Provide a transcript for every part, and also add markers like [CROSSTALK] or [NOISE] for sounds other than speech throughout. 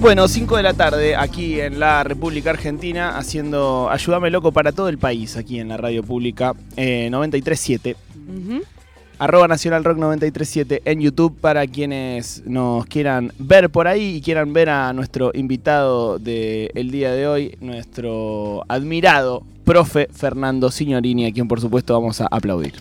Bueno, 5 de la tarde aquí en la República Argentina, haciendo Ayúdame Loco para todo el país, aquí en la radio pública eh, 937. Arroba Nacional Rock 937 en YouTube para quienes nos quieran ver por ahí y quieran ver a nuestro invitado del día de hoy, nuestro admirado profe Fernando Signorini, a quien por supuesto vamos a aplaudir.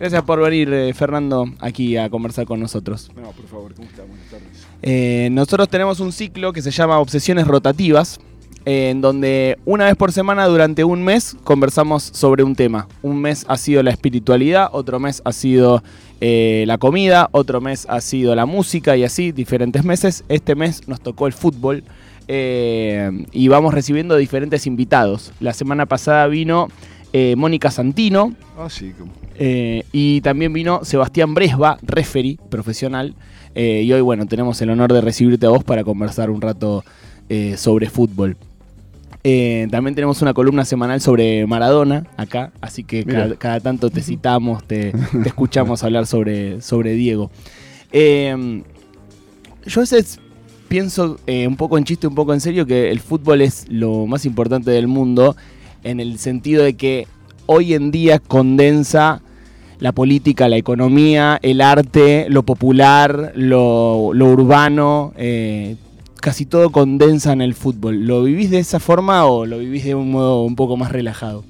Gracias por venir, eh, Fernando, aquí a conversar con nosotros. No, por favor, ¿cómo está? Buenas tardes. Eh, nosotros tenemos un ciclo que se llama Obsesiones Rotativas, eh, en donde una vez por semana durante un mes conversamos sobre un tema. Un mes ha sido la espiritualidad, otro mes ha sido eh, la comida, otro mes ha sido la música y así diferentes meses. Este mes nos tocó el fútbol y vamos recibiendo diferentes invitados. La semana pasada vino eh, Mónica Santino, Ah, sí, eh, y también vino Sebastián Bresba, referee profesional. Eh, y hoy, bueno, tenemos el honor de recibirte a vos para conversar un rato eh, sobre fútbol. Eh, también tenemos una columna semanal sobre Maradona acá, así que cada, cada tanto te [LAUGHS] citamos, te, te escuchamos [LAUGHS] hablar sobre, sobre Diego. Eh, yo a veces pienso eh, un poco en chiste, un poco en serio, que el fútbol es lo más importante del mundo, en el sentido de que hoy en día condensa la política, la economía, el arte, lo popular, lo, urbano, eh, casi todo condensa en el fútbol. ¿Lo vivís de esa forma o lo vivís de un modo un poco más relajado?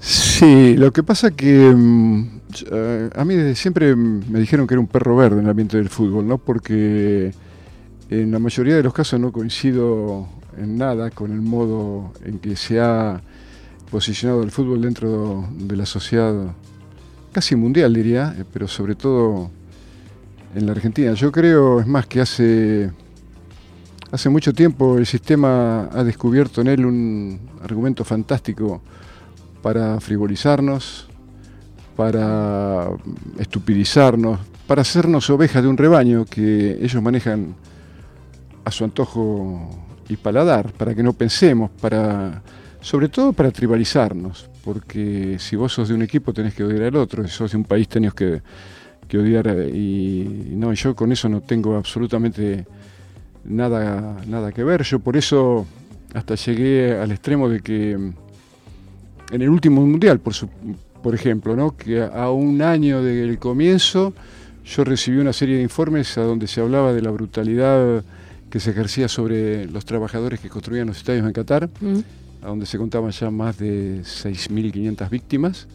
Sí, lo que pasa que mm, eh, a mí desde siempre me dijeron que era un perro verde en el ambiente del fútbol, ¿no? Porque en la mayoría de los casos no coincido en nada con el modo en que se ha posicionado el fútbol dentro de la sociedad casi mundial, diría, eh, pero sobre todo en la Argentina. Yo creo, es más, que hace, hace mucho tiempo el sistema ha descubierto en él un argumento fantástico para frivolizarnos, para estupidizarnos, para hacernos ovejas de un rebaño que ellos manejan a su antojo y paladar, para que no pensemos, para sobre todo para tribalizarnos, porque si vos sos de un equipo tenés que odiar al otro, si sos de un país tenés que, que odiar eh, y no, yo con eso no tengo absolutamente nada, nada que ver, yo por eso hasta llegué al extremo de que mm, en el último mundial, por, su- por ejemplo, ¿no? que a un año del comienzo yo recibí una serie de informes a donde se hablaba de la brutalidad que se ejercía sobre los trabajadores que construían los estadios en Qatar, a donde se contaban ya más de 6.500 víctimas,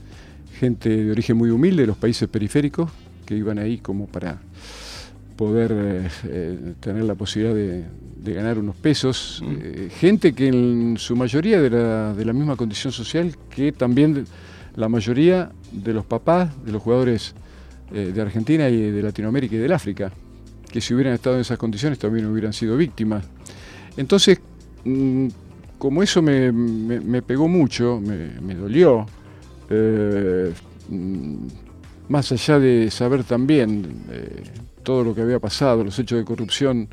gente de origen muy humilde de los países periféricos que iban ahí como para poder eh, eh, tener la posibilidad de, de ganar unos pesos, Mm. eh, gente que en su mayoría de la, de la misma condición social que también la mayoría de los papás de los jugadores de Argentina y de Latinoamérica y del África, que si hubieran estado en esas condiciones también hubieran sido víctimas. Entonces, mm, como eso me, pegó mucho, me, dolió, eh, mm, más allá de saber también eh, todo lo que había pasado, los hechos de corrupción,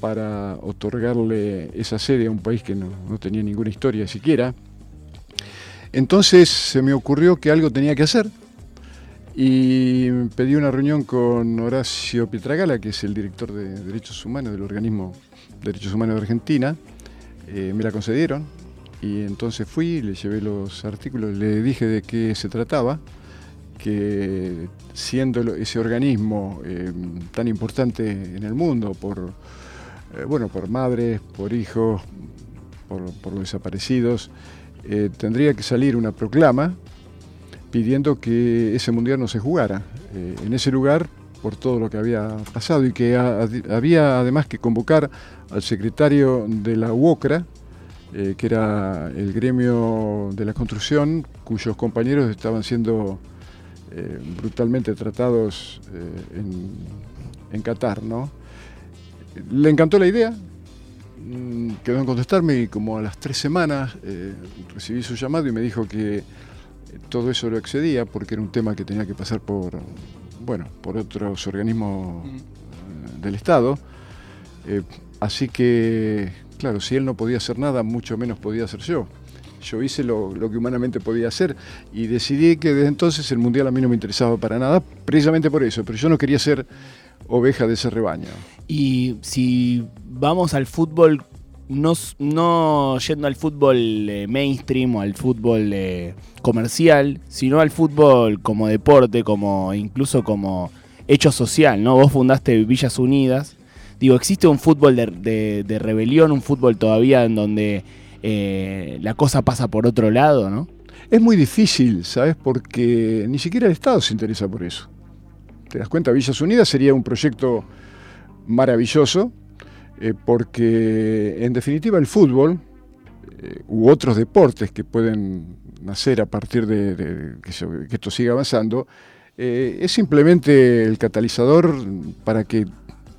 para otorgarle esa sede a un país que no, no tenía ninguna historia siquiera. Entonces se me ocurrió que algo tenía que hacer y pedí una reunión con Horacio Pietragala, que es el director de Derechos Humanos del organismo Derechos Humanos de Argentina. Eh, me la concedieron. Y entonces fui, le llevé los artículos, le dije de qué se trataba, que siendo ese organismo eh, tan importante en el mundo por, eh, bueno, por madres, por hijos, por, por los desaparecidos, tendría que salir una proclama pidiendo que ese mundial no se jugara en ese lugar por todo lo que había pasado y que ha- había además que convocar al secretario de la UOCRA, eh, que era el gremio de la construcción, cuyos compañeros estaban siendo eh, brutalmente tratados eh, en, Qatar, ¿no? Le encantó la idea, mm, quedó en contestarme y como a las tres semanas recibí su llamado y me dijo que todo eso lo excedía porque era un tema que tenía que pasar por, bueno, por otros organismos eh, del Estado. Eh, así que, claro, si él no podía hacer nada, mucho menos podía hacer yo. Yo hice lo, lo que humanamente podía hacer y decidí que desde entonces el Mundial a mí no me interesaba para nada, precisamente por eso. Pero yo no quería ser oveja de ese rebaño. Y si vamos al fútbol, no, no yendo al fútbol eh, mainstream o al fútbol eh, comercial, sino al fútbol como deporte, como incluso como hecho social, ¿no? Vos fundaste Villas Unidas. Digo, ¿existe un fútbol de, rebelión, un fútbol todavía en donde eh, la cosa pasa por otro lado, ¿no? Es muy difícil, ¿sabes? Porque ni siquiera el Estado se interesa por eso. ¿Te das cuenta? Villas Unidas sería un proyecto maravilloso, eh, porque en definitiva el fútbol eh, u otros deportes que pueden nacer a partir de, que, esto siga avanzando, eh, es simplemente el catalizador para que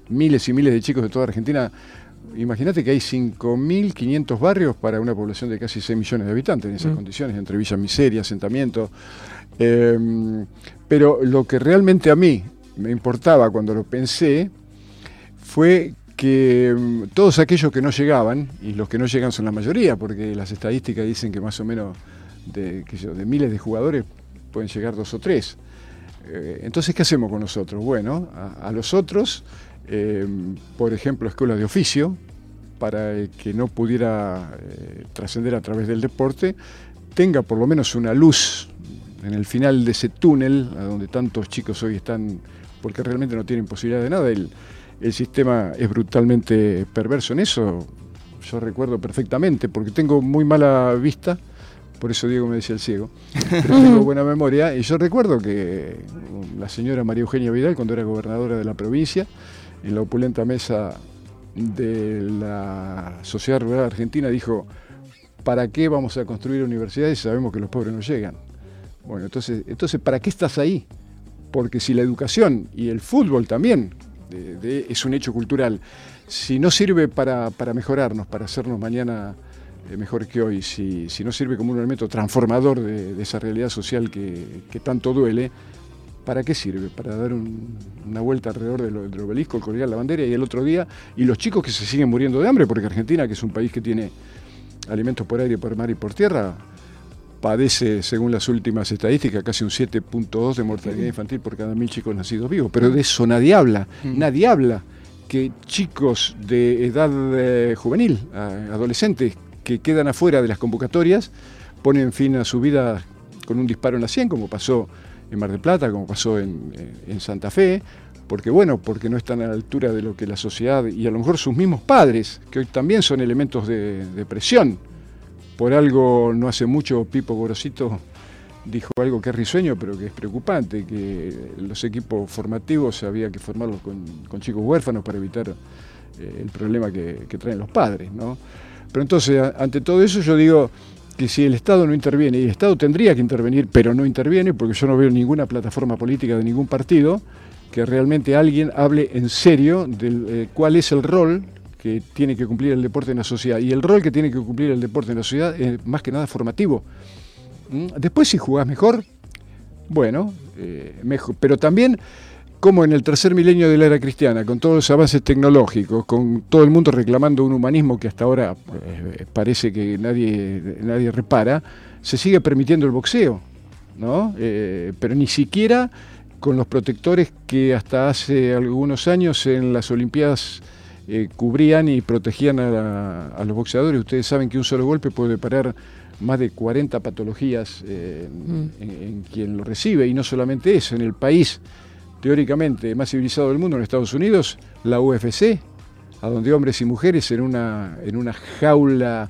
miles y miles de chicos de toda Argentina, imagínate que hay 5.500 barrios para una población de casi 6 millones de habitantes en esas mm. condiciones, entre villas miseria, asentamientos. pero lo que realmente a mí me importaba cuando lo pensé fue que mm, todos aquellos que no llegaban, y los que no llegan son la mayoría, porque las estadísticas dicen que más o menos de, miles de jugadores pueden llegar dos o tres. Eh, entonces, ¿qué hacemos con nosotros? Bueno, a, los otros, em, por ejemplo, escuelas de oficio, para que no pudiera eh, trascender a través del deporte, tenga por lo menos una luz en el final de ese túnel, a donde tantos chicos hoy están, porque realmente no tienen posibilidad de nada. El, el sistema es brutalmente perverso en eso. Yo recuerdo perfectamente, porque tengo muy mala vista, por eso Diego me decía el ciego, pero tengo [LAUGHS] buena memoria, y yo recuerdo que la señora María Eugenia Vidal, cuando era gobernadora de la provincia, en la opulenta mesa de la Sociedad Rural Argentina, dijo, ¿para qué vamos a construir universidades si sabemos que los pobres no llegan? Bueno, entonces, entonces ¿para qué estás ahí? Porque si la educación y el fútbol también, es un hecho cultural. Si no sirve para, mejorarnos, para hacernos mañana eh, mejor que hoy, si, no sirve como un elemento transformador de, esa realidad social que, tanto duele, ¿para qué sirve? Para dar una vuelta alrededor del, obelisco, colgar la bandera y el otro día, y los chicos que se siguen muriendo de hambre, porque Argentina, que es un país que tiene alimentos por aire, por mar y por tierra, padece, según las últimas estadísticas, casi un 7.2 de mortalidad infantil por cada mil chicos nacidos vivos. Pero de eso nadie habla. Mm. Nadie habla que chicos de edad eh, juvenil, adolescentes, que quedan afuera de las convocatorias, ponen fin a su vida con un disparo en la 100, como pasó en Mar del Plata, como pasó en, eh, Santa Fe, porque bueno, porque no están a la altura de lo que la sociedad y a lo mejor sus mismos padres, que hoy también son elementos de, de presión, por algo no hace mucho Pipo Gorosito dijo algo que es risueño, pero que es preocupante, que los equipos formativos había que formarlos con, chicos huérfanos para evitar eh, el problema que, traen los padres. ¿no? Pero entonces, ante todo eso, yo digo que si el Estado no interviene, y el Estado tendría que intervenir, pero no interviene, porque yo no veo ninguna plataforma política de ningún partido, que realmente alguien hable en serio de eh, cuál es el rol que tiene que cumplir el deporte en la sociedad. Y el rol que tiene que cumplir el deporte en la sociedad es más que nada formativo. ¿Mm? Después si jugás mejor, bueno, eh, mejor. Pero también como en el tercer milenio de la era cristiana, con todos los avances tecnológicos, con todo el mundo reclamando un humanismo que hasta ahora eh, parece que nadie, nadie repara, se sigue permitiendo el boxeo, ¿no? Eh, pero ni siquiera con los protectores que hasta hace algunos años en las Olimpiadas eh, cubrían y protegían a, los boxeadores. Ustedes saben que un solo golpe puede parar más de 40 patologías eh, mm. en, quien lo recibe. Y no solamente eso, en el país teóricamente más civilizado del mundo, en Estados Unidos, la UFC, a donde hombres y mujeres en una, en una jaula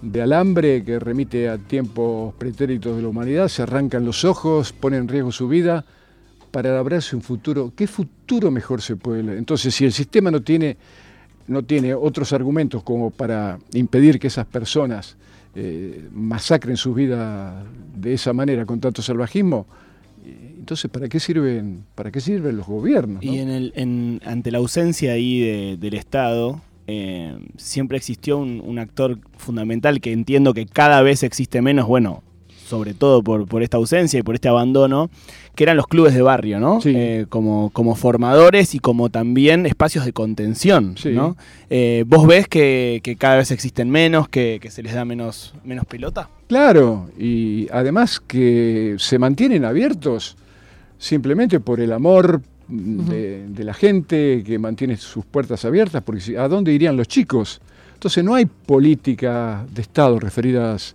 de alambre que remite a tiempos pretéritos de la humanidad, se arrancan los ojos, ponen en riesgo su vida para labrarse un futuro. ¿Qué futuro mejor se puede Entonces, si el sistema no tiene no tiene otros argumentos como para impedir que esas personas eh, masacren su vida de esa manera con tanto salvajismo, entonces ¿para qué sirven, para qué sirven los gobiernos? Y en el, ante la ausencia ahí del Estado, eh, siempre existió un, actor fundamental que entiendo que cada vez existe menos, bueno, sobre todo por, por esta ausencia y por este abandono, que eran los clubes de barrio, ¿no? Eh, como, como formadores y como también espacios de contención, ¿no? Eh, ¿Vos ves que, cada vez existen menos, que, se les da menos, menos pelota? Claro, y además que se mantienen abiertos simplemente por el amor de, la gente, que mantiene sus puertas abiertas, porque ¿a dónde irían los chicos? Entonces no hay política de Estado referidas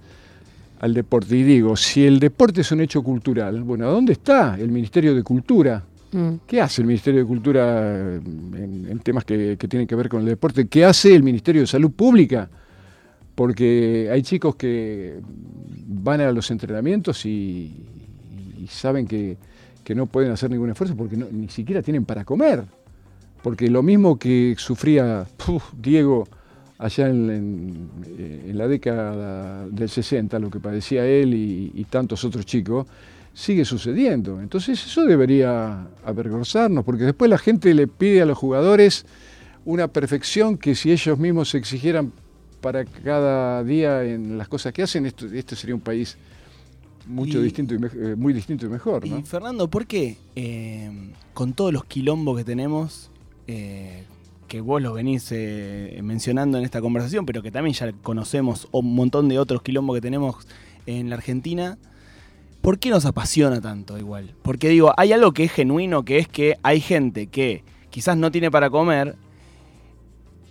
al deporte. Y digo, si el deporte es un hecho cultural, bueno, ¿a dónde está el Ministerio de Cultura? Mm. ¿Qué hace el Ministerio de Cultura en, temas que, tienen que ver con el deporte? ¿Qué hace el Ministerio de Salud Pública? Porque hay chicos que van a los entrenamientos y saben que que no pueden hacer ningún esfuerzo porque ni siquiera tienen para comer. Porque lo mismo que sufría Diego allá en, la década del 60, lo que padecía él y, tantos otros chicos, sigue sucediendo. Entonces eso debería avergonzarnos, porque después la gente le pide a los jugadores una perfección que si ellos mismos se exigieran para cada día en las cosas que hacen, esto, este sería un país mucho distinto y eh, muy distinto y mejor. ¿no? Y Fernando, ¿por qué eh, con todos los quilombos que tenemos, eh, que vos los venís mencionando en esta conversación, pero que también ya conocemos un montón de otros quilombos que tenemos en la Argentina, ¿por qué nos apasiona tanto igual? Porque digo, hay algo que es genuino, que es que hay gente que quizás no tiene para comer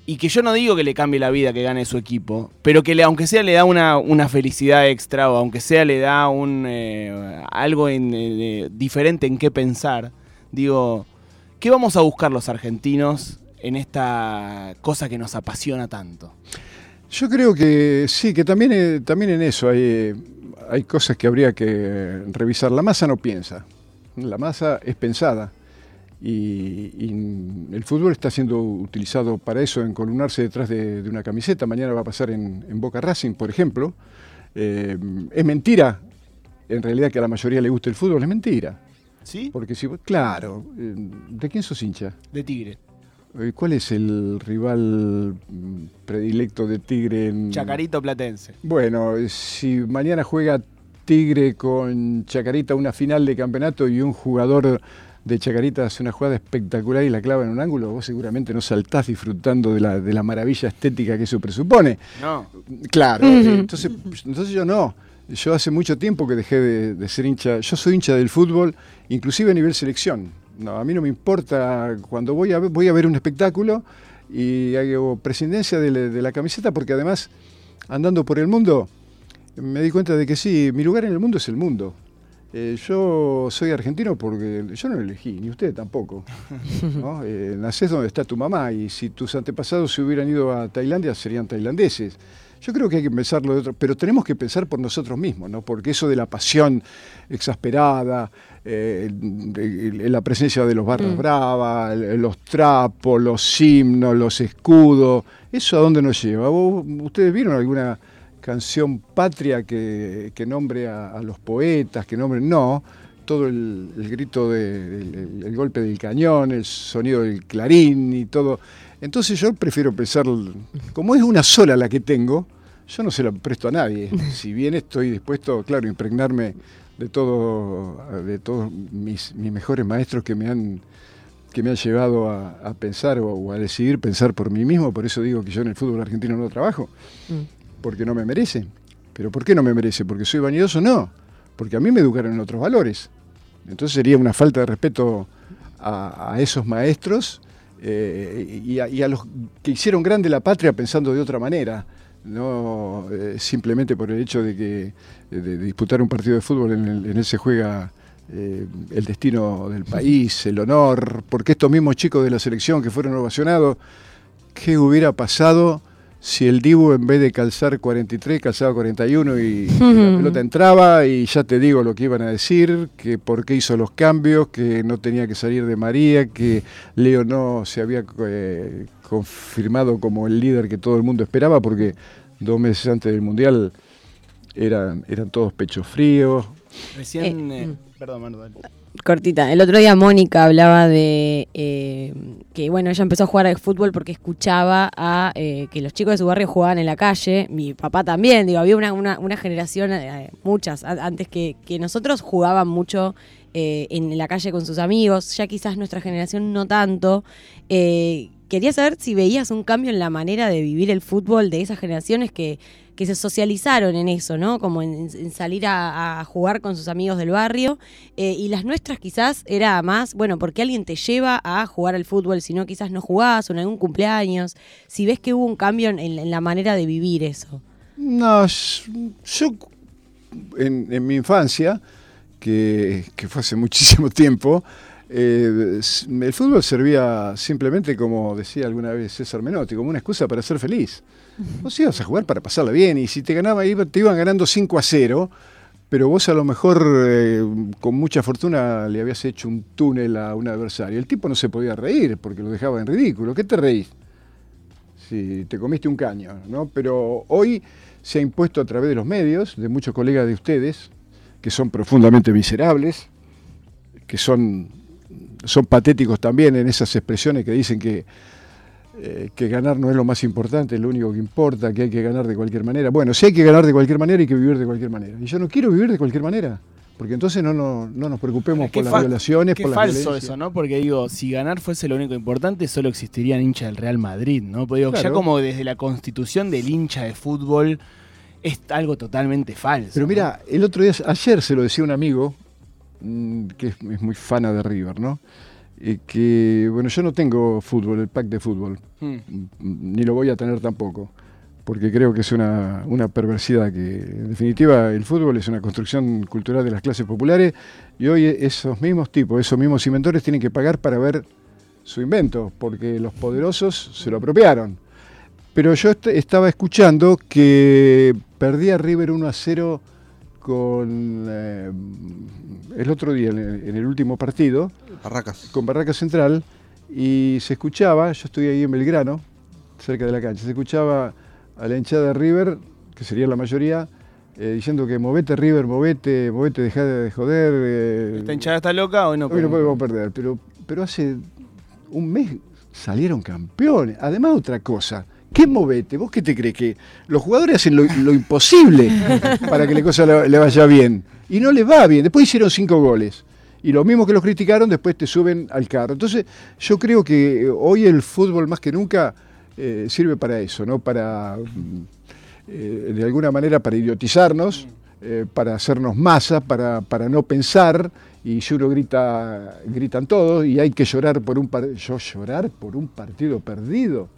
y que yo no digo que le cambie la vida que gane su equipo, pero que aunque sea le da una, felicidad extra o aunque sea le da un eh, algo eh, diferente en qué pensar, digo, ¿qué vamos a buscar los argentinos en esta cosa que nos apasiona tanto? Yo creo que sí, que también, eh, también en eso hay, hay cosas que habría que revisar. La masa no piensa, la masa es pensada. Y, el fútbol está siendo utilizado para eso, en columnarse detrás de, una camiseta. Mañana va a pasar en, Boca Racing, por ejemplo. Eh, es mentira, en realidad, que a la mayoría le guste el fútbol, es mentira. ¿Sí? Porque si, claro, eh, ¿de quién sos hincha? De Tigre. ¿Cuál es el rival mm, predilecto de Tigre? En... Chacarito Platense. Bueno, si mañana juega Tigre con Chacarita una final de campeonato y un jugador de Chacarita hace una jugada espectacular y la clava en un ángulo, vos seguramente no saltás disfrutando de la, de la maravilla estética que eso presupone. No. Claro, entonces, entonces yo no. Yo hace mucho tiempo que dejé de, ser hincha, yo soy hincha del fútbol, inclusive a nivel selección. No, a mí no me importa cuando voy a ver, voy a ver un espectáculo y hago presidencia de, de la camiseta porque además, andando por el mundo, me di cuenta de que sí, mi lugar en el mundo es el mundo. Eh, yo soy argentino porque yo no lo elegí, ni usted tampoco. ¿no? [LAUGHS] Eh, nacés donde está tu mamá y si tus antepasados se hubieran ido a Tailandia serían tailandeses. Yo creo que hay que pensarlo de otro, pero tenemos que pensar por nosotros mismos, ¿no? porque eso de la pasión exasperada, eh, la presencia de los barras mm. bravas, los trapos, los himnos, los escudos, ¿eso a dónde nos lleva? ¿Ustedes vieron alguna canción patria que, nombre a, los poetas, que nombre, no, todo el, grito del el golpe del cañón, el sonido del clarín y todo. Entonces yo prefiero pensar, como es una sola la que tengo, yo no se la presto a nadie. [LAUGHS] Si bien estoy dispuesto, claro, a impregnarme de todo, de todos mis, mejores maestros que me han que me han llevado a, pensar o, a decidir pensar por mí mismo, por eso digo que yo en el fútbol argentino no trabajo. Mm porque no me merece. ¿Pero por qué no me merece? ¿Porque soy vanidoso? No, porque a mí me educaron en otros valores. Entonces sería una falta de respeto a, esos maestros eh, y, a, los que hicieron grande la patria pensando de otra manera, no eh, simplemente por el hecho de que de disputar un partido de fútbol en, él se juega eh, el destino del país, el honor, porque estos mismos chicos de la selección que fueron ovacionados, ¿qué hubiera pasado? Si el Dibu en vez de calzar 43 calzaba 41 y, la pelota entraba y ya te digo lo que iban a decir, que por qué hizo los cambios, que no tenía que salir de María, que Leo no se había eh, confirmado como el líder que todo el mundo esperaba porque dos meses antes del Mundial eran, eran todos pechos fríos. Recién, eh, eh, perdón, Manuel cortita. El otro día Mónica hablaba de eh, que, bueno, ella empezó a jugar al fútbol porque escuchaba a eh, que los chicos de su barrio jugaban en la calle. Mi papá también, digo, había una, una, generación, eh, muchas, antes que, que, nosotros jugaban mucho en la calle con sus amigos. Ya quizás nuestra generación no tanto. quería saber si veías un cambio en la manera de vivir el fútbol de esas generaciones que que se socializaron en eso, ¿no? Como en, salir a, jugar con sus amigos del barrio. Eh, y las nuestras quizás era más, bueno, porque alguien te lleva a jugar al fútbol, si no quizás no jugás o en algún cumpleaños. Si ves que hubo un cambio en, la manera de vivir eso. No, yo en, en mi infancia, que, que, fue hace [LAUGHS] muchísimo tiempo, eh, el fútbol servía simplemente, como decía alguna vez César Menotti, como una excusa para ser feliz. Vos ibas a jugar para pasarla bien y si te ganaba, te iban ganando 5 a 0, pero vos a lo mejor eh, con mucha fortuna le habías hecho un túnel a un adversario. El tipo no se podía reír porque lo dejaba en ridículo. ¿Qué te reís? Si te comiste un caño, ¿no? Pero hoy se ha impuesto a través de los medios, de muchos colegas de ustedes, que son profundamente miserables, que son son patéticos también en esas expresiones que dicen que, eh, que ganar no es lo más importante, es lo único que importa, que hay que ganar de cualquier manera. Bueno, si hay que ganar de cualquier manera, hay que vivir de cualquier manera. Y yo no quiero vivir de cualquier manera. Porque entonces no, no, no nos preocupemos por las violaciones, qué por la falso eso, ¿no? Porque digo, si ganar fuese lo único importante, solo existirían hinchas del Real Madrid, ¿no? Porque digo, claro. ya como desde la constitución del hincha de fútbol es algo totalmente falso. Pero mira, ¿no? el otro día, ayer se lo decía un amigo, Mm, que es, es, muy fana de River, ¿no? Eh, que, bueno, yo no tengo fútbol, el pack de fútbol, hmm. ni lo voy a tener tampoco, porque creo que es una, una, perversidad, que en definitiva el fútbol es una construcción cultural de las clases populares y hoy esos mismos tipos, esos mismos inventores tienen que pagar para ver su invento, porque los poderosos se lo apropiaron. Pero yo est estaba escuchando que perdía River 1 a 0 con eh, el otro día, en el, en el, último partido, Barracas. con Barracas Central, y se escuchaba, yo estoy ahí en Belgrano, cerca de la cancha, se escuchaba a la hinchada de River, que sería la mayoría, eh, diciendo que movete River, movete, movete, deja de joder. Eh, ¿Esta hinchada está loca o no? Hoy no podemos perder, pero, pero hace un mes salieron campeones. Además, otra cosa, ¿Qué movete? ¿Vos qué te crees? Que los jugadores hacen lo, imposible para que la cosa le, le, vaya bien. Y no les va bien. Después hicieron cinco goles. Y los mismos que los criticaron, después te suben al carro. Entonces, yo creo que hoy el fútbol más que nunca eh, sirve para eso, ¿no? Para, eh, de alguna manera, para idiotizarnos, eh, para hacernos masa, para, para no pensar. Y uno grita, gritan todos, y hay que llorar por un partido. Yo llorar por un partido perdido.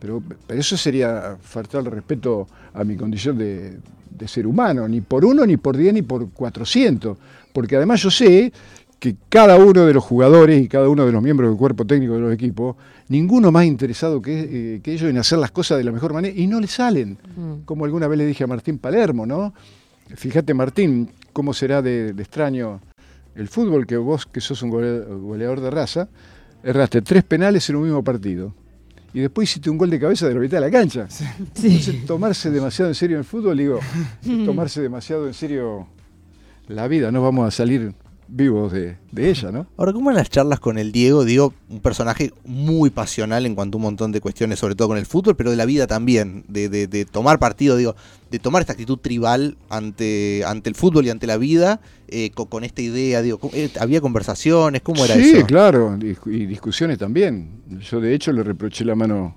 Pero, pero, eso sería faltar el respeto a mi condición de, de, ser humano, ni por uno, ni por diez, ni por cuatrocientos. Porque además yo sé que cada uno de los jugadores y cada uno de los miembros del cuerpo técnico de los equipos, ninguno más interesado que, eh, que ellos en hacer las cosas de la mejor manera, y no le salen. Mm. Como alguna vez le dije a Martín Palermo, ¿no? Fíjate, Martín, cómo será de, de extraño el fútbol, que vos, que sos un goleador de raza, erraste tres penales en un mismo partido y después hiciste un gol de cabeza de la mitad de la cancha. Sí. Entonces, tomarse demasiado en serio el fútbol, digo, [LAUGHS] tomarse demasiado en serio la vida, no vamos a salir vivos de, de, ella, ¿no? Ahora, ¿cómo en las charlas con el Diego? Digo, un personaje muy pasional en cuanto a un montón de cuestiones, sobre todo con el fútbol, pero de la vida también, de, de, de tomar partido, digo, de tomar esta actitud tribal ante, ante el fútbol y ante la vida, eh, con, con, esta idea, digo, eh, ¿había conversaciones? ¿Cómo era sí, eso? Sí, claro, y, y, discusiones también. Yo, de hecho, le reproché la mano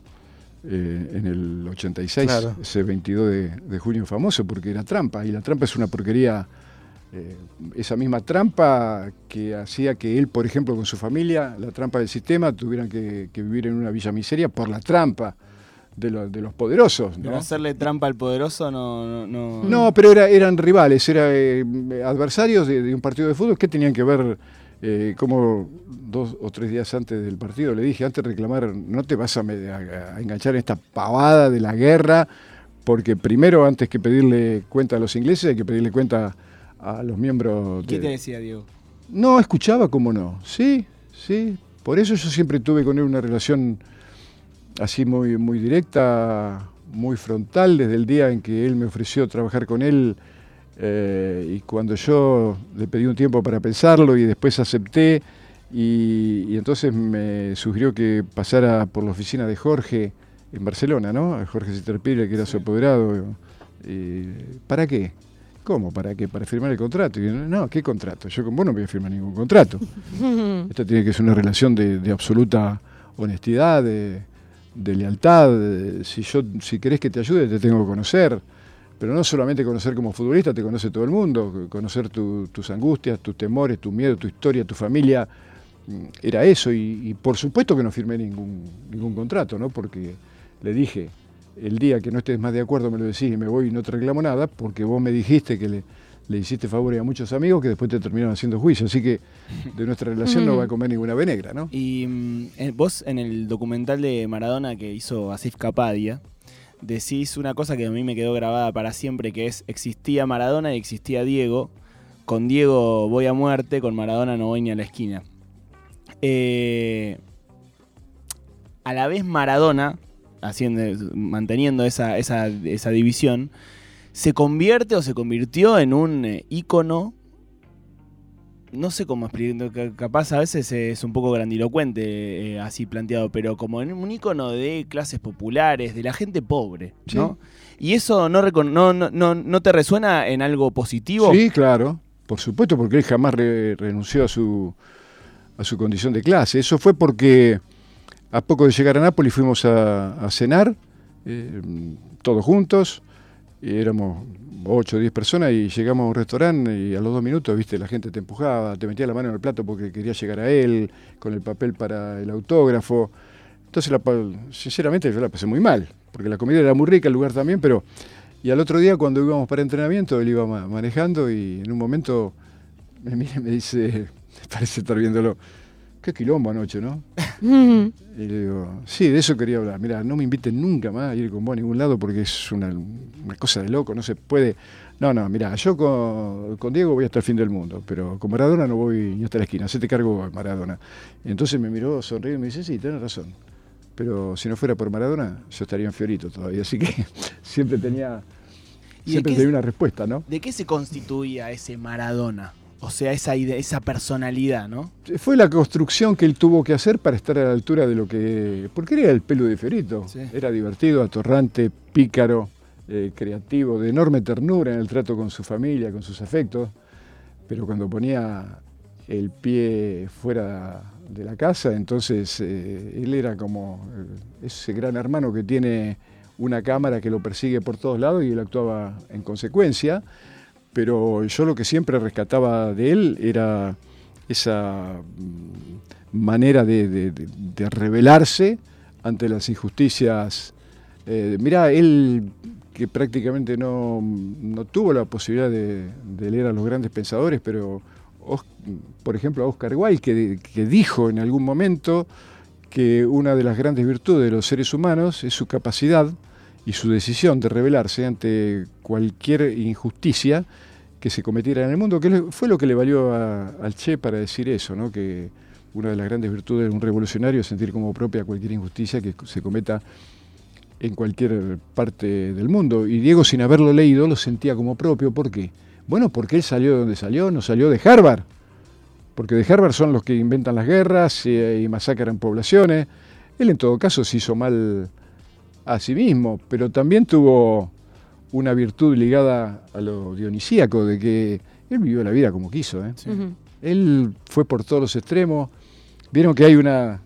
eh, en el 86, claro. ese 22 de, de junio famoso, porque era trampa, y la trampa es una porquería eh, esa misma trampa que hacía que él, por ejemplo, con su familia, la trampa del sistema, tuvieran que, que vivir en una villa miseria por la trampa de, lo, de los poderosos. ¿no? Pero hacerle trampa al poderoso no... No, no... no pero era, eran rivales, eran eh, adversarios de, de, un partido de fútbol que tenían que ver... Eh, como dos o tres días antes del partido le dije, antes de reclamar, no te vas a, a, a enganchar en esta pavada de la guerra, porque primero, antes que pedirle cuenta a los ingleses, hay que pedirle cuenta a los miembros. ¿Qué de... te decía, Diego? No, escuchaba como no. Sí, sí. Por eso yo siempre tuve con él una relación así muy, muy directa, muy frontal, desde el día en que él me ofreció trabajar con él. Eh, y cuando yo le pedí un tiempo para pensarlo y después acepté, y, y, entonces me sugirió que pasara por la oficina de Jorge en Barcelona, ¿no? Jorge Citerpire, que era sí. su apoderado. ¿Para qué? ¿Cómo? ¿Para qué? ¿Para firmar el contrato? Y yo, no, ¿qué contrato? Yo con vos no voy a firmar ningún contrato. [LAUGHS] Esto tiene que ser una relación de, de absoluta honestidad, de, de lealtad. De, si, yo, si querés que te ayude, te tengo que conocer. pero no solamente conocer como futbolista, te conoce todo el mundo, conocer tu- tus angustias, tus temores, tu miedo, tu historia, tu familia. Mm, Era eso, y, y por supuesto que no firmé ningún, ningún contrato, ¿no? Porque le dije, el día que no estés más de acuerdo me lo decís y me voy y no te reclamo nada, porque vos me dijiste que le, le hiciste favor a muchos amigos que después te terminaron haciendo juicio. Así que de nuestra relación no va a comer ninguna venegra, ¿no? Y mm, vos en el documental de Maradona que hizo Asif Kapadia, decís una cosa que a mí me quedó grabada para siempre, que es existía Maradona y existía Diego. Con Diego voy a muerte, con Maradona no voy ni a la esquina. Eh, a la vez Maradona, haciendo, manteniendo esa, esa, esa división, se convierte o se convirtió en un eh, ícono no sé cómo explicarlo, ca- capaz a veces es un poco grandilocuente eh, así planteado, pero como en un icono de clases populares, de la gente pobre, ¿no? ¿Y eso no, no, no, no, no te resuena en algo positivo? Sí, claro, por supuesto, porque él jamás re- renunció a su, a su condición de clase. Eso fue porque a poco de llegar a Nápoles fuimos a, cenar, eh, todos juntos, y éramos 8 o 10 personas y llegamos a un restaurante y a los dos minutos, viste, la gente te empujaba, te metía la mano en el plato porque quería llegar a él, con el papel para el autógrafo. Entonces, la sinceramente, yo la pasé muy mal, porque la comida era muy rica, el lugar también, pero... Y al otro día, cuando íbamos para entrenamiento, él iba ma- manejando y en un momento me mira y me dice, [LAUGHS] parece estar viéndolo, qué quilombo anoche, ¿no? [LAUGHS] Y le digo, sí, de eso quería hablar. Mira, no me inviten nunca más a ir con vos a ningún lado porque es una, una cosa de loco, no se puede. No, no, mira, yo con, con Diego voy hasta el fin del mundo, pero con Maradona no voy ni hasta la esquina, se te cargo Maradona. Y entonces me miró, sonrió y me dice, sí, tienes razón. Pero si no fuera por Maradona, yo estaría en Fiorito todavía, así que [LAUGHS] siempre tenía, ¿Y de siempre tenía una respuesta, ¿no? ¿De qué se constituía ese Maradona? O sea, esa, ide- esa personalidad, ¿no? Fue la construcción que él tuvo que hacer para estar a la altura de lo que... Porque era el pelo de Fiorito. Sí. Era divertido, atorrante, pícaro, eh, creativo, de enorme ternura en el trato con su familia, con sus afectos. Pero cuando ponía el pie fuera de la casa, entonces eh, él era como eh, ese gran hermano que tiene una cámara que lo persigue por todos lados y él actuaba en consecuencia. Pero yo lo que siempre rescataba de él era esa mm, manera de, rebelarse ante las injusticias. Eh, mirá, él que prácticamente no, no tuvo la posibilidad de, leer a los grandes pensadores, pero por ejemplo a Oscar Wilde, que dijo en algún momento que una de las grandes virtudes de los seres humanos es su capacidad y su decisión de rebelarse ante cualquier injusticia que se cometiera en el mundo, que fue lo que le valió al Che para decir eso, ¿no? que una de las grandes virtudes de un revolucionario es sentir como propia cualquier injusticia que se cometa en cualquier parte del mundo. Y Diego, sin haberlo leído, lo sentía como propio. ¿Por qué? Bueno, porque él salió de donde salió, no salió de Harvard. Porque de Harvard son los que inventan las guerras eh, y masacran poblaciones. Él en todo caso se hizo mal a sí mismo, pero también tuvo una virtud ligada a lo dionisíaco, de que él vivió la vida como quiso. ¿eh? Él fue por todos los extremos. Vieron que hay una,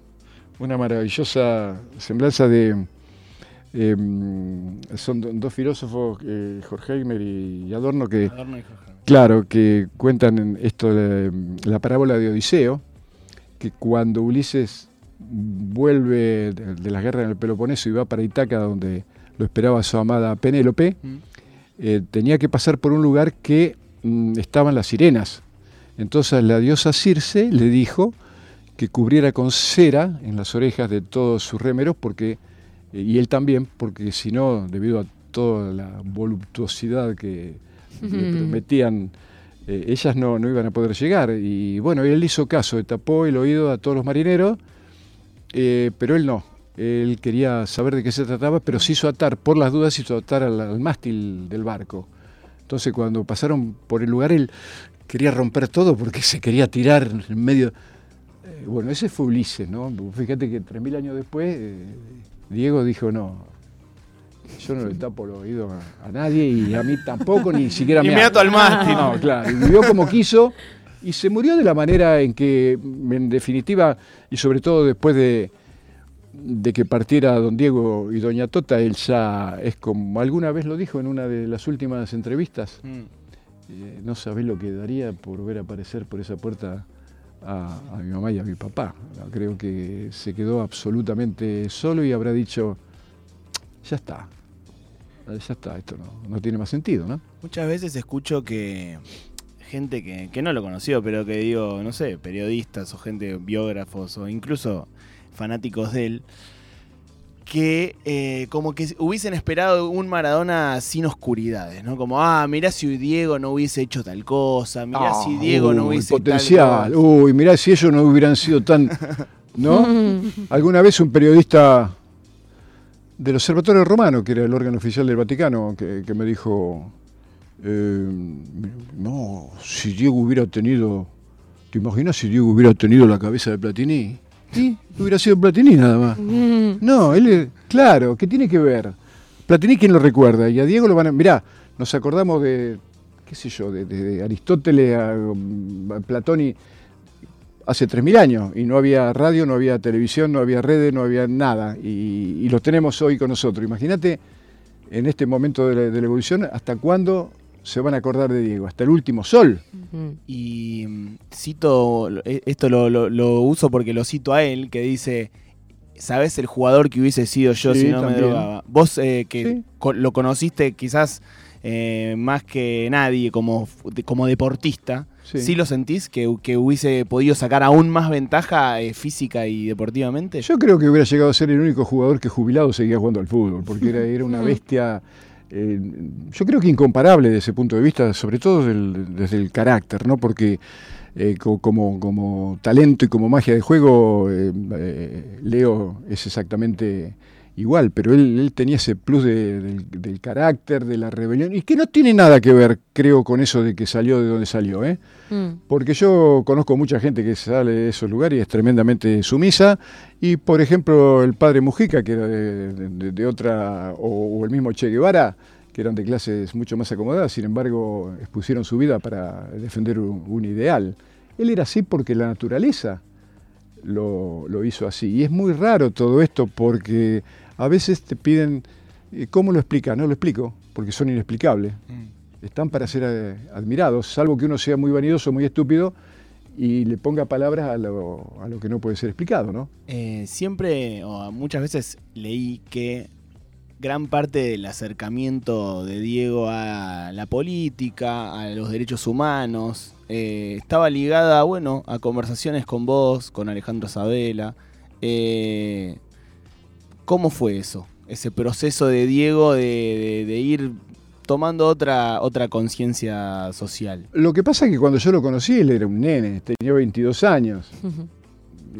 una maravillosa semblanza de... eh, son do- dos filósofos, eh, Horkheimer y Adorno, que, Adorno y Jorge. claro, que cuentan en esto de, la parábola de Odiseo, que cuando Ulises vuelve de, de la guerra en el Peloponeso y va para Itaca, donde lo esperaba su amada Penélope, Mm. eh, tenía que pasar por un lugar que mm, estaban las sirenas. Entonces la diosa Circe le dijo que cubriera con cera en las orejas de todos sus remeros, porque, eh, y él también, porque si no, debido a toda la voluptuosidad que le [LAUGHS] prometían, eh, ellas no, no iban a poder llegar. Y bueno, él hizo caso, tapó el oído a todos los marineros, eh, pero él no. Él quería saber de qué se trataba, pero se hizo atar, por las dudas, se hizo atar al, al mástil del barco. Entonces, cuando pasaron por el lugar, él quería romper todo porque se quería tirar en medio. Eh, bueno, ese fue Ulises, ¿no? Fíjate que 3.000 años después, eh, Diego dijo: No, yo no le tapo el oído a, a nadie y a mí tampoco, ni siquiera [LAUGHS] Y me me ato al [LAUGHS] mástil. no, claro, y vivió como quiso y se murió de la manera en que, en definitiva, y sobre todo después de, de que partiera don Diego y doña Tota, él ya es como alguna vez lo dijo en una de las últimas entrevistas. Mm. Eh, no sabés lo que daría por ver aparecer por esa puerta a, a mi mamá y a mi papá. Creo que se quedó absolutamente solo y habrá dicho, ya está, ya está, esto no, no tiene más sentido, ¿no? Muchas veces escucho que gente que, que no lo conoció, pero que digo, no sé, periodistas o gente, biógrafos o incluso fanáticos de él, que eh, como que hubiesen esperado un Maradona sin oscuridades, ¿no? Como, ah, mirá si Diego no hubiese hecho tal cosa, mirá si Ah, Diego no hubiese tal potencial. cosa". Uy, mirá si ellos no hubieran sido tan. [LAUGHS] ¿No? Alguna vez un periodista del Observatorio Romano, que era el órgano oficial del Vaticano, que, que me dijo: eh, No, si Diego hubiera tenido. ¿Te imaginas si Diego hubiera tenido la cabeza de Platini? Sí, hubiera sido Platini nada más. No, él, claro, ¿qué tiene que ver? Platini, ¿quién lo recuerda? Y a Diego lo van a. Mirá, nos acordamos de, qué sé yo, de, de- de Aristóteles a, a Platón y hace 3.000 años y no había radio, no había televisión, no había redes, no había nada. Y, y los tenemos hoy con nosotros. Imagínate en este momento de la, de la evolución hasta cuándo se van a acordar de Diego, hasta el último sol. Y mm, cito, eh, esto lo, lo- lo uso porque lo cito a él, que dice, ¿sabes el jugador que hubiese sido yo Sí, si no me drogaba? Vos eh, que Sí. co- lo conociste quizás eh, más que nadie como, como deportista, Sí. ¿sí, lo sentís que, que hubiese podido sacar aún más ventaja eh, física y deportivamente? Yo creo que hubiera llegado a ser el único jugador que jubilado seguía jugando al fútbol, porque era, era una bestia, eh, yo creo que incomparable desde ese punto de vista, sobre todo desde el carácter, ¿no? Porque eh, co- como, como talento y como magia de juego, eh, Leo es exactamente igual, pero él, él tenía ese plus de- del, del carácter, de la rebelión, y que no tiene nada que ver, creo, con eso de que salió de donde salió, ¿eh? Mm. Porque yo conozco mucha gente que sale de esos lugares y es tremendamente sumisa. Y por ejemplo, el padre Mujica, que era de, de- de otra, o, o el mismo Che Guevara, que eran de clases mucho más acomodadas, sin embargo, expusieron su vida para defender un, un ideal. Él era así porque la naturaleza lo, lo hizo así. Y es muy raro todo esto porque a veces te piden, eh, ¿cómo lo explica? No lo explico, porque son inexplicables están para ser eh, admirados, salvo que uno sea muy vanidoso, muy estúpido y le ponga palabras a lo, a lo que no puede ser explicado, ¿no? Eh, siempre, o muchas veces leí que gran parte del acercamiento de Diego a la política, a los derechos humanos, eh, estaba ligada, bueno, a conversaciones con vos, con Alejandro Sabela. Eh, ¿Cómo fue eso? Ese proceso de Diego de, de- de ir tomando otra, otra conciencia social. Lo que pasa es que cuando yo lo conocí, él era un nene, tenía 22 años.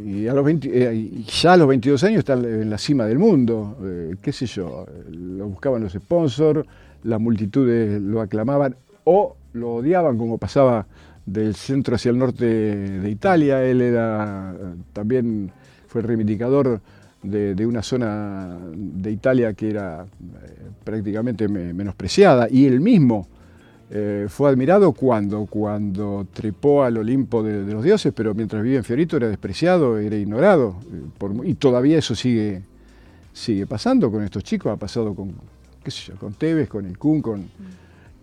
Y, a los 20 eh, y ya a los 22 años está en la cima del mundo, eh, qué sé yo, lo buscaban los sponsors, las multitudes lo aclamaban o lo odiaban como pasaba del centro hacia el norte de Italia, él era eh, también fue el reivindicador de, una zona de Italia que era eh, prácticamente me- menospreciada y él mismo eh, fue admirado cuando, cuando trepó al Olimpo de, los dioses, pero mientras vivía en Fiorito era despreciado, era ignorado. eh, y todavía eso sigue, sigue pasando con estos chicos, ha pasado con, qué con Tevez, con el Kun, con,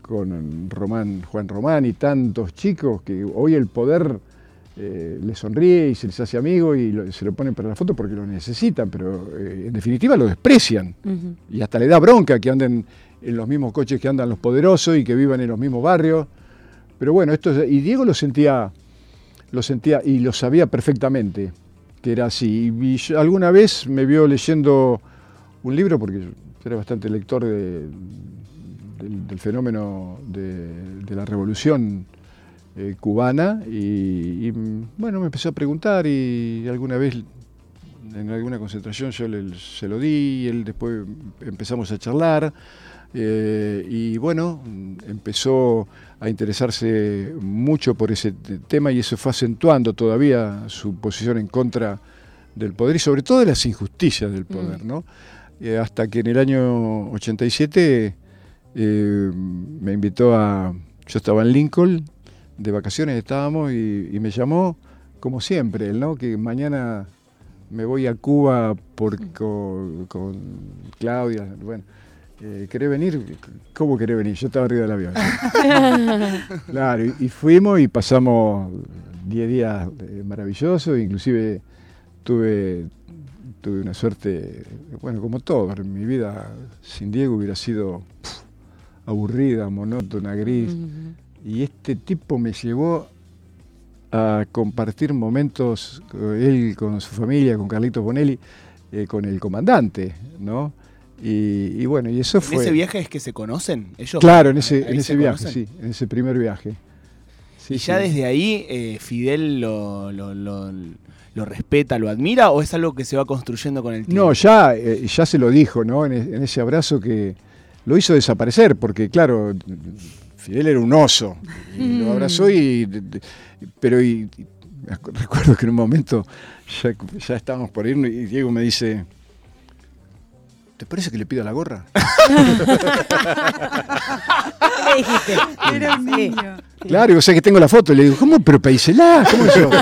con Román, Juan Román y tantos chicos que hoy el poder eh, les sonríe y se les hace amigo y lo- se lo ponen para la foto porque lo necesitan, pero eh, en definitiva lo desprecian y hasta le da bronca que anden en los mismos coches que andan los poderosos y que vivan en los mismos barrios. Pero bueno, esto es- y Diego lo sentía, lo sentía y lo sabía perfectamente que era así. Y alguna vez me vio leyendo un libro porque yo era bastante lector de- del, del fenómeno de, de la revolución eh, cubana y, y, bueno, me empezó a preguntar y alguna vez en alguna concentración yo le- se lo di y él después empezamos a charlar eh, y bueno, empezó a interesarse mucho por ese te- tema y eso fue acentuando todavía su posición en contra del poder y sobre todo de las injusticias del poder, ¿no? Eh, hasta que en el año 87 eh, me invitó a... Yo estaba en Lincoln, de vacaciones estábamos y, y me llamó, como siempre, él, ¿no? Que mañana me voy a Cuba por, con, con Claudia, bueno, eh, ¿querés venir? ¿Cómo querés venir? Yo estaba arriba del avión. [LAUGHS] claro, y, y fuimos y pasamos 10 días eh, maravillosos, inclusive tuve, tuve una suerte, bueno, como todo, mi vida sin Diego hubiera sido aburrida, monótona, gris, y este tipo me llevó a compartir momentos, eh, él con su familia, con Carlitos Bonelli, eh, con el comandante, ¿no? Y, y bueno, y eso ¿En fue... ese viaje es que se conocen ellos? Claro, en ese, en viaje, conocen. sí, en ese primer viaje. Sí, ¿Y ya sí. desde ahí eh, Fidel lo, lo- lo- lo respeta, lo admira o es algo que se va construyendo con el tiempo? No, ya, eh, ya se lo dijo, ¿no? En, e- en ese abrazo que lo hizo desaparecer, porque claro, Fidel era un oso. Y lo abrazó y. pero y, recuerdo que en un momento ya, ya estábamos por irnos y Diego me dice. ¿Te parece que le pida la gorra? ¿Qué [LAUGHS] dijiste? Era un niño. Claro, y o sea que tengo la foto. Y le digo, ¿cómo? Pero pedísela, ¿cómo eso? [LAUGHS]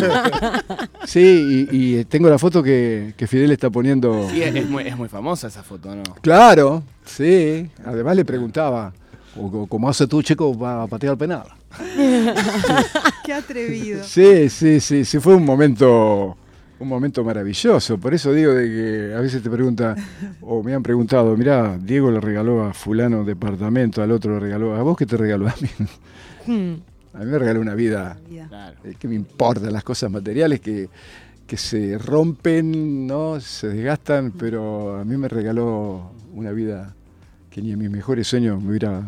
Sí, y, y tengo la foto que, que Fidel está poniendo. Sí, es, es muy, es muy famosa esa foto, ¿no? Claro, sí. Además le preguntaba, "O- o- ¿cómo hace tú, chico, para patear el penal? [LAUGHS] Qué atrevido. Sí, sí, sí, sí, fue un momento, un momento maravilloso. Por eso digo de que a veces te pregunta, o me han preguntado, mirá, Diego le regaló a fulano un departamento, al otro le regaló, ¿a vos qué te regaló? A mí, Hmm. a mí me regaló una vida. Claro. eh, que me importan las cosas materiales que, que se rompen, ¿no? Se desgastan, pero a mí me regaló una vida que ni en mis mejores sueños me hubiera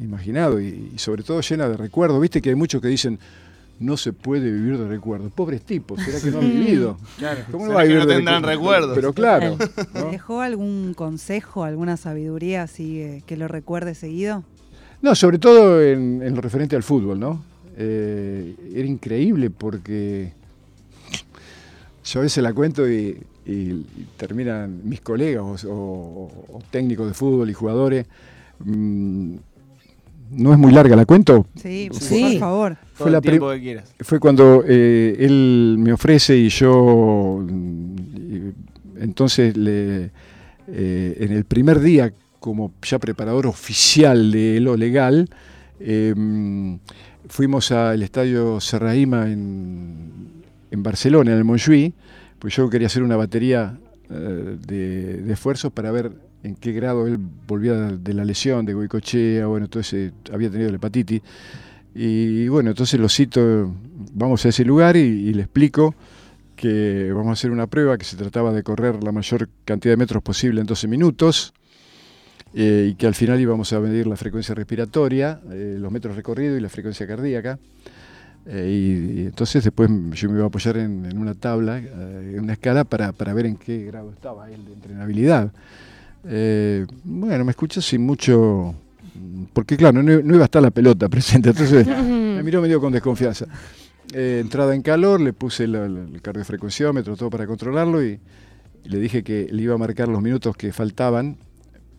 imaginado y, y sobre todo llena de recuerdos. Viste que hay muchos que dicen, no se puede vivir de recuerdos. Pobres tipos, ¿será que no han vivido? Claro. ¿Cómo ¿Será va a que vivir no de tendrán recuerdos? Pero claro. [LAUGHS] ¿Te ¿no? dejó algún consejo, alguna sabiduría así eh, que lo recuerde seguido? No, sobre todo en, en lo referente al fútbol, ¿no? Eh, era increíble porque [LAUGHS] yo a veces la cuento y, y- y terminan mis colegas o, o- o técnicos de fútbol y jugadores. mm, no es muy larga, ¿la cuento? Sí, Sí. por favor. Fue la, prim- tiempo que quieras. fue cuando eh, él me ofrece y yo y entonces le, eh, en el primer día como ya preparador oficial de lo legal eh, fuimos al estadio Serraima en, en Barcelona, en el Montjuïc, pues yo quería hacer una batería eh, de, esfuerzos para ver en qué grado él volvía de la lesión de Goicochea, bueno, entonces había tenido la hepatitis. Y bueno, entonces lo cito, vamos a ese lugar y, y le explico que vamos a hacer una prueba que se trataba de correr la mayor cantidad de metros posible en 12 minutos eh, y que al final íbamos a medir la frecuencia respiratoria, eh, los metros recorridos y la frecuencia cardíaca. Eh, y, y entonces después yo me iba a apoyar en, en una tabla, eh, en una escala para, para ver en qué grado estaba él de entrenabilidad. Eh, bueno, me escuchó sin mucho, porque claro, no, no iba a estar la pelota [LAUGHS] presente, entonces [LAUGHS] me miró medio con desconfianza. Eh, entrada en calor, le puse el, el cardiofrecuenciómetro, todo para controlarlo y, y le dije que le iba a marcar los minutos que faltaban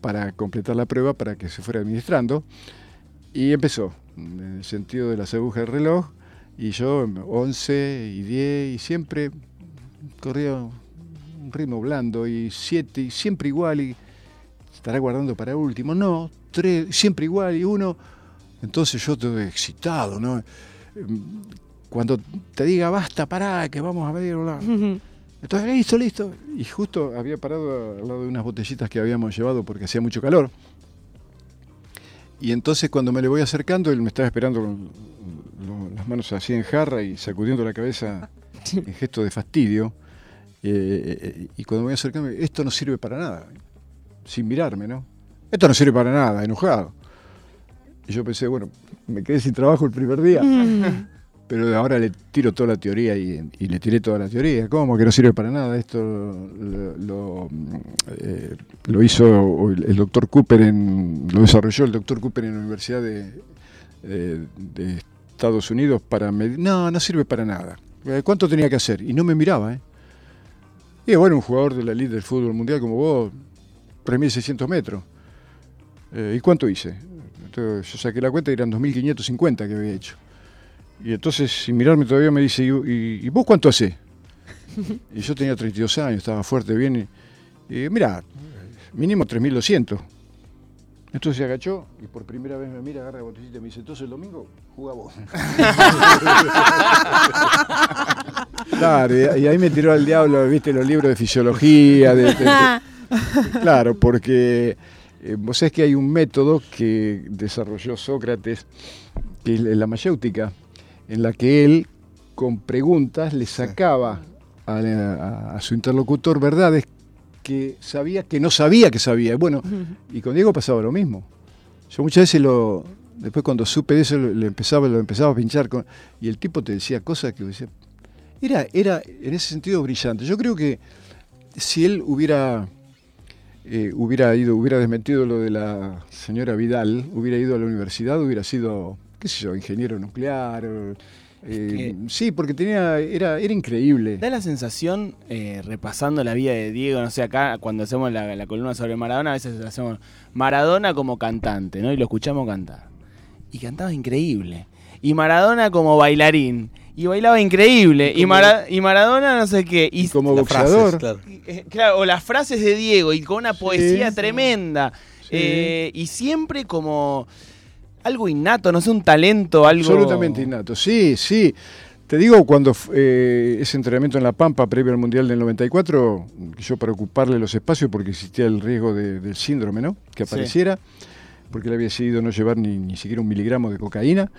para completar la prueba para que se fuera administrando. Y empezó, en el sentido de las agujas del reloj, y yo 11 y 10 y siempre corría un ritmo blando y 7 y siempre igual y estará guardando para último, no, 3, siempre igual y uno. Entonces yo estoy excitado, ¿no? Cuando te diga basta, pará, que vamos a medir bla. Entonces, listo, listo. Y justo había parado al lado de unas botellitas que habíamos llevado porque hacía mucho calor. Y entonces cuando me le voy acercando, él me estaba esperando con lo- las manos así en jarra y sacudiendo la cabeza en gesto de fastidio. Eh, y cuando me voy acercando, esto no sirve para nada. Sin mirarme, ¿no? Esto no sirve para nada, enojado. Y yo pensé, bueno, me quedé sin trabajo el primer día. Pero de ahora le tiro toda la teoría y, y le tiré toda la teoría. ¿Cómo? Que no sirve para nada. Esto lo, lo, eh, lo hizo el, el doctor Cooper, en, lo desarrolló el doctor Cooper en la Universidad de, de Estados Unidos para medir. No, no sirve para nada. Eh, ¿Cuánto tenía que hacer? Y no me miraba, ¿eh? Y bueno, un jugador de la elite del fútbol mundial como vos, 3.600 metros. Eh, ¿Y cuánto hice? Entonces, yo saqué la cuenta y eran 2.550 que había hecho. Y entonces, sin mirarme todavía, me dice, ¿y, y- y vos cuánto hacés? Y yo tenía 32 años, estaba fuerte, bien. Y, y mira, mínimo 3.200. Entonces se agachó y por primera vez me mira, agarra la botellita y me dice, entonces el domingo juega vos. [LAUGHS] claro, y, y ahí me tiró al diablo, viste, los libros de fisiología, de- de- de- [LAUGHS] claro, porque eh, vos sabés que hay un método que desarrolló Sócrates, que es la mayéutica, en la que él con preguntas le sacaba a, a- a su interlocutor verdades que sabía que no sabía que sabía. Bueno, y con Diego pasaba lo mismo. Yo muchas veces lo, después cuando supe de eso, lo, empezaba, lo empezaba a pinchar con, y el tipo te decía cosas que decía, era, era en ese sentido brillante. Yo creo que si él hubiera eh, hubiera ido, hubiera desmentido lo de la señora Vidal, hubiera ido a la universidad, hubiera sido, qué sé yo, ingeniero nuclear. Eh, sí, porque tenía, era, era increíble. Da la sensación, eh, repasando la vida de Diego, no sé, acá cuando hacemos la, la columna sobre Maradona, a veces hacemos Maradona como cantante, ¿no? Y lo escuchamos cantar. Y cantaba increíble. Y Maradona como bailarín. Y bailaba increíble. Y, como- Mara- y Maradona no sé qué. Y, Y como frases, boxeador. claro. eh, claro, o las frases de Diego, y con una poesía sí. tremenda. Sí. Eh, y siempre como algo innato, no sé, un talento, algo... Absolutamente innato, sí, sí. Te digo, cuando eh, ese entrenamiento en La Pampa, previo al Mundial del 94, que yo para ocuparle los espacios, porque existía el riesgo de- del síndrome, ¿no? Que Sí. apareciera, porque él había decidido no llevar ni, ni siquiera un miligramo de cocaína,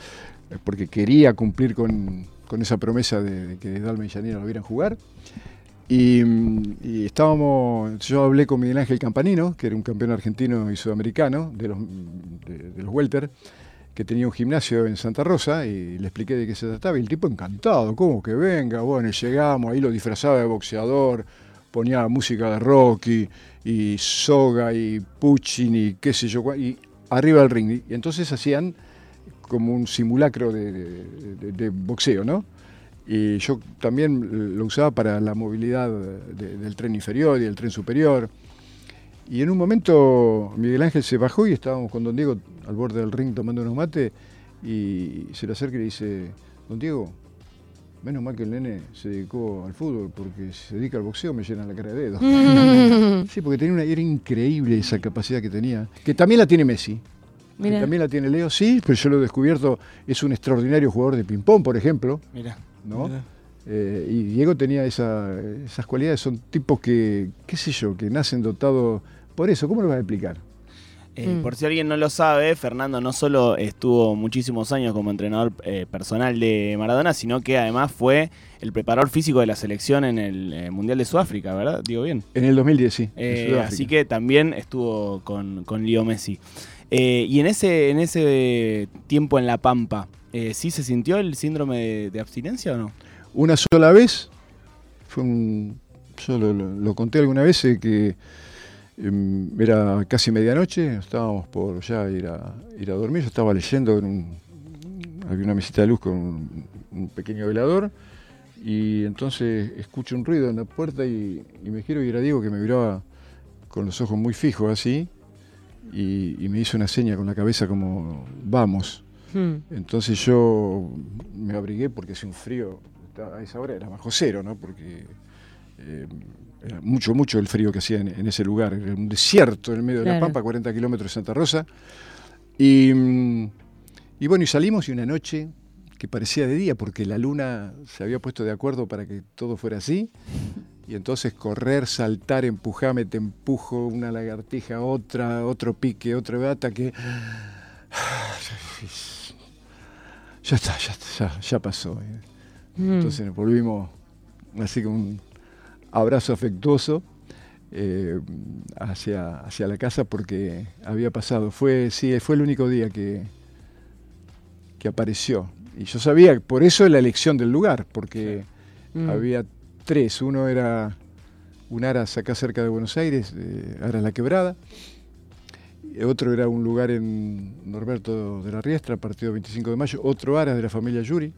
eh, porque quería cumplir con, con esa promesa de, de que Dalma y lo vieran jugar. Y, estábamos, yo hablé con Miguel Ángel Campanino, que era un campeón argentino y sudamericano de los, de, los welter, que tenía un gimnasio en Santa Rosa y le expliqué de qué se trataba y el tipo encantado, ¿cómo que venga? Bueno, llegamos, ahí lo disfrazaba de boxeador, ponía música de rock y, soga y Puccin y qué sé yo, y arriba del ring. Y entonces hacían como un simulacro de- de boxeo, ¿no? Y yo también lo usaba para la movilidad de- del tren inferior y del tren superior. Y en un momento Miguel Ángel se bajó y estábamos con don Diego al borde del ring tomando unos mates y se le acerca y le dice, don Diego, menos mal que el nene se dedicó al fútbol porque si se dedica al boxeo me llena la cara de dedos. [LAUGHS] sí, porque tenía una, era increíble esa capacidad que tenía, que también la tiene Messi. que también la tiene Leo, sí, pero yo lo he descubierto, es un extraordinario jugador de ping-pong, por ejemplo. Mira. ¿No? Eh, y Diego tenía esa- esas cualidades, son tipos que, qué sé yo, que nacen dotados por eso. ¿Cómo lo vas a explicar? Eh, Mm. Por si alguien no lo sabe, Fernando no solo estuvo muchísimos años como entrenador eh, personal de Maradona, sino que además fue el preparador físico de la selección en el eh, Mundial de Sudáfrica, ¿verdad? Digo bien. En el 2010, sí. Eh, así que también estuvo con, con Leo Messi. Eh, y en ese, en ese tiempo en La Pampa, eh, ¿sí se sintió el síndrome de, abstinencia o no? Una sola vez, fue un, yo lo, conté alguna vez, eh, que em, era casi medianoche, estábamos por ya ir a, ir a dormir, yo estaba leyendo en una mesita de luz con un, pequeño velador, y entonces escucho un ruido en la puerta y, y me giro y era Diego que me miraba con los ojos muy fijos así, y, y me hizo una seña con la cabeza como, vamos. Hmm. Entonces yo me abrigué porque hacía un frío, a esa hora era bajo cero, ¿no? Porque eh, era mucho, mucho el frío que hacía en, en ese lugar. Era un desierto en el medio de la. Pampa, 40 kilómetros de Santa Rosa. Y, y bueno, y salimos y una noche que parecía de día porque la luna se había puesto de acuerdo para que todo fuera así. Y entonces correr, saltar, empujarme, te empujo, una lagartija, otra, otro pique, otra bata que... [SIGHS] Ya está, ya, está, ya, ya pasó. eh. Mm. Entonces nos volvimos así con un abrazo afectuoso eh, hacia, hacia la casa porque había pasado. Fue, sí, fue el único día que, que apareció. Y yo sabía, por eso la elección del lugar, porque Mm. había tres. Uno era un Aras acá cerca de Buenos Aires, eh, Aras La Quebrada. Y Otro era un lugar en Norberto de la Riestra, partido 25 de mayo. Otro Aras de la familia Yuri.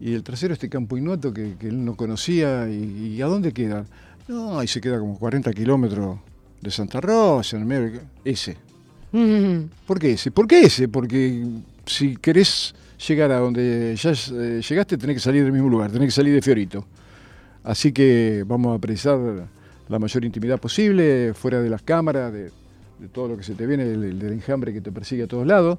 Y el tercero, este Campo Innoto, que, que él no conocía. Y, y a dónde queda? No, ahí se queda como 40 kilómetros de Santa Rosa, en el medio. Ese. [LAUGHS] ¿Por qué ese? ¿Por qué ese? Porque si querés llegar a donde ya eh, llegaste, tenés que salir del mismo lugar, tenés que salir de Fiorito. Así que vamos a precisar la mayor intimidad posible, fuera de las cámaras, de, de todo lo que se te viene, del, del enjambre que te persigue a todos lados.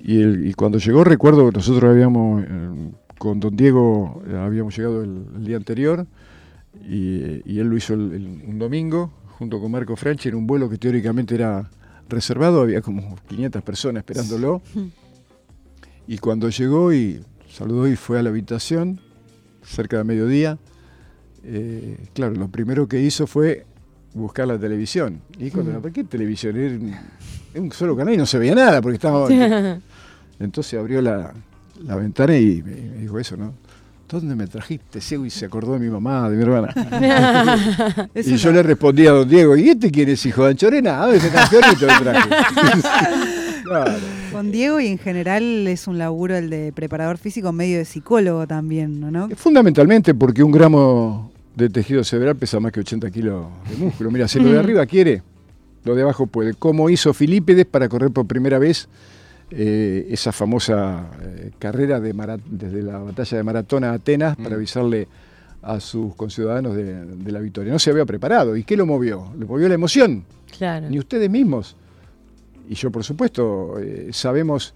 Y, el- y cuando llegó, recuerdo que nosotros habíamos, eh, con don Diego, eh, habíamos llegado el, el día anterior y, y él lo hizo el- el- un domingo junto con Marco Franchi en un vuelo que teóricamente era reservado, había como 500 personas esperándolo. [LAUGHS] Y cuando llegó y saludó y fue a la habitación, cerca de mediodía, eh, claro, lo primero que hizo fue buscar la televisión. Y cuando, ¿por qué televisión? Era un, era un solo canal y no se veía nada porque estaba... Entonces abrió la, la ventana y me, me dijo eso, ¿no? ¿Dónde me trajiste, ciego? Y se acordó de mi mamá, de mi hermana. [LAUGHS] Y yo le respondí a don Diego, ¿y este quién es hijo de Anchorena? A ver, ese campeonito le traje. [LAUGHS] Claro. Con Diego y en general es un laburo el de preparador físico medio de psicólogo también, ¿no? Fundamentalmente porque un gramo de tejido cerebral pesa más que 80 kilos de músculo. Mira, si lo de arriba quiere, lo de abajo puede. Como hizo Filípides para correr por primera vez eh, esa famosa eh, carrera de desde la batalla de Maratón a Atenas para avisarle a sus conciudadanos de, de la victoria. No se había preparado. ¿Y qué lo movió? Le movió la emoción. Claro. Ni ustedes mismos. Y yo, por supuesto, eh, sabemos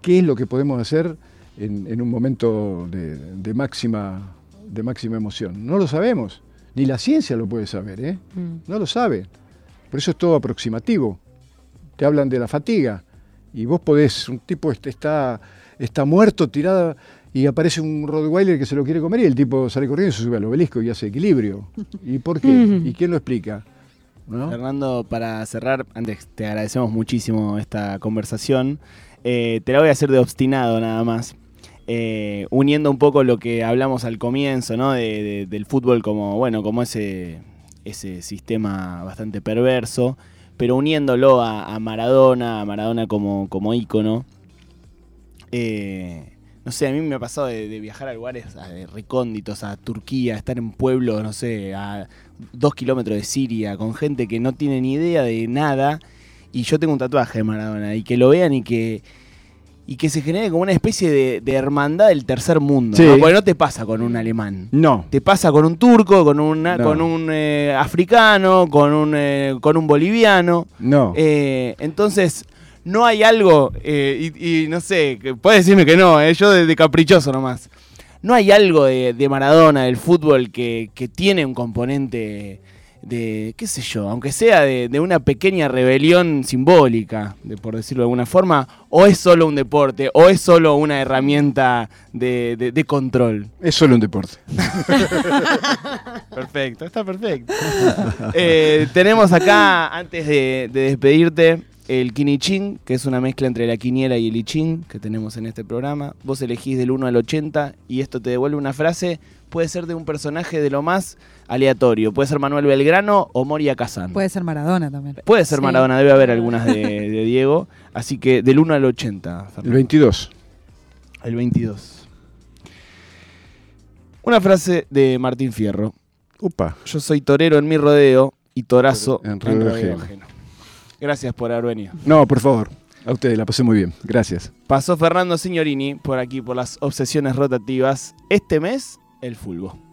qué es lo que podemos hacer en, en un momento de, de máxima, de máxima emoción. No lo sabemos. Ni la ciencia lo puede saber, ¿eh? Mm. No lo sabe. Por eso es todo aproximativo. Te hablan de la fatiga y vos podés, un tipo este está, está muerto, tirado, y aparece un Rottweiler que se lo quiere comer y el tipo sale corriendo y se sube al obelisco y hace equilibrio. ¿Y por qué? [LAUGHS] ¿Y quién lo explica? ¿No? Fernando, para cerrar, antes te agradecemos muchísimo esta conversación. Eh, te la voy a hacer de obstinado nada más. Eh, uniendo un poco lo que hablamos al comienzo, ¿no? De- de- del fútbol como, bueno, como ese, ese sistema bastante perverso, pero uniéndolo a, a Maradona, a Maradona como, como ícono. Eh, no sé, a mí me ha pasado de, viajar a lugares a- recónditos, a Turquía, estar en pueblos, no sé, a dos kilómetros de Siria, con gente que no tiene ni idea de nada. Y yo tengo un tatuaje de Maradona, y que lo vean y que, y que se genere como una especie de, de hermandad del tercer mundo. Sí. ¿no? Porque no te pasa con un alemán. No. Te pasa con un turco, con, una, No. con un eh, africano, con un, eh, con un boliviano. No. Eh, entonces, no hay algo, y, y no sé, puedes decirme que no, yo de, de caprichoso nomás. No hay algo de, de Maradona, del fútbol, que, que tiene un componente de, qué sé yo, aunque sea de, de una pequeña rebelión simbólica, de, por decirlo de alguna forma, o es solo un deporte, o es solo una herramienta de, de- de control. Es solo un deporte. [LAUGHS] Perfecto, está perfecto. Eh, tenemos acá, antes de, de despedirte, el Kinichin, que es una mezcla entre la quiniela y el ichin que tenemos en este programa. Vos elegís del 1 al 80 y esto te devuelve una frase. Puede ser de un personaje de lo más aleatorio. Puede ser Manuel Belgrano o Moria Kazan. Puede ser Maradona también. Puede ser Sí. Maradona, debe haber algunas de, de Diego. Así que del 1 al 80. El Fernando. 22. El 22. Una frase de Martín Fierro. Upa. Yo soy torero en mi rodeo y torazo En en rodeo rodeo, ajeno. ajeno. Gracias por haber venido. No, por favor. A ustedes la pasé muy bien. Gracias. Pasó Fernando Signorini por aquí por las obsesiones rotativas. Este mes, el fulbo.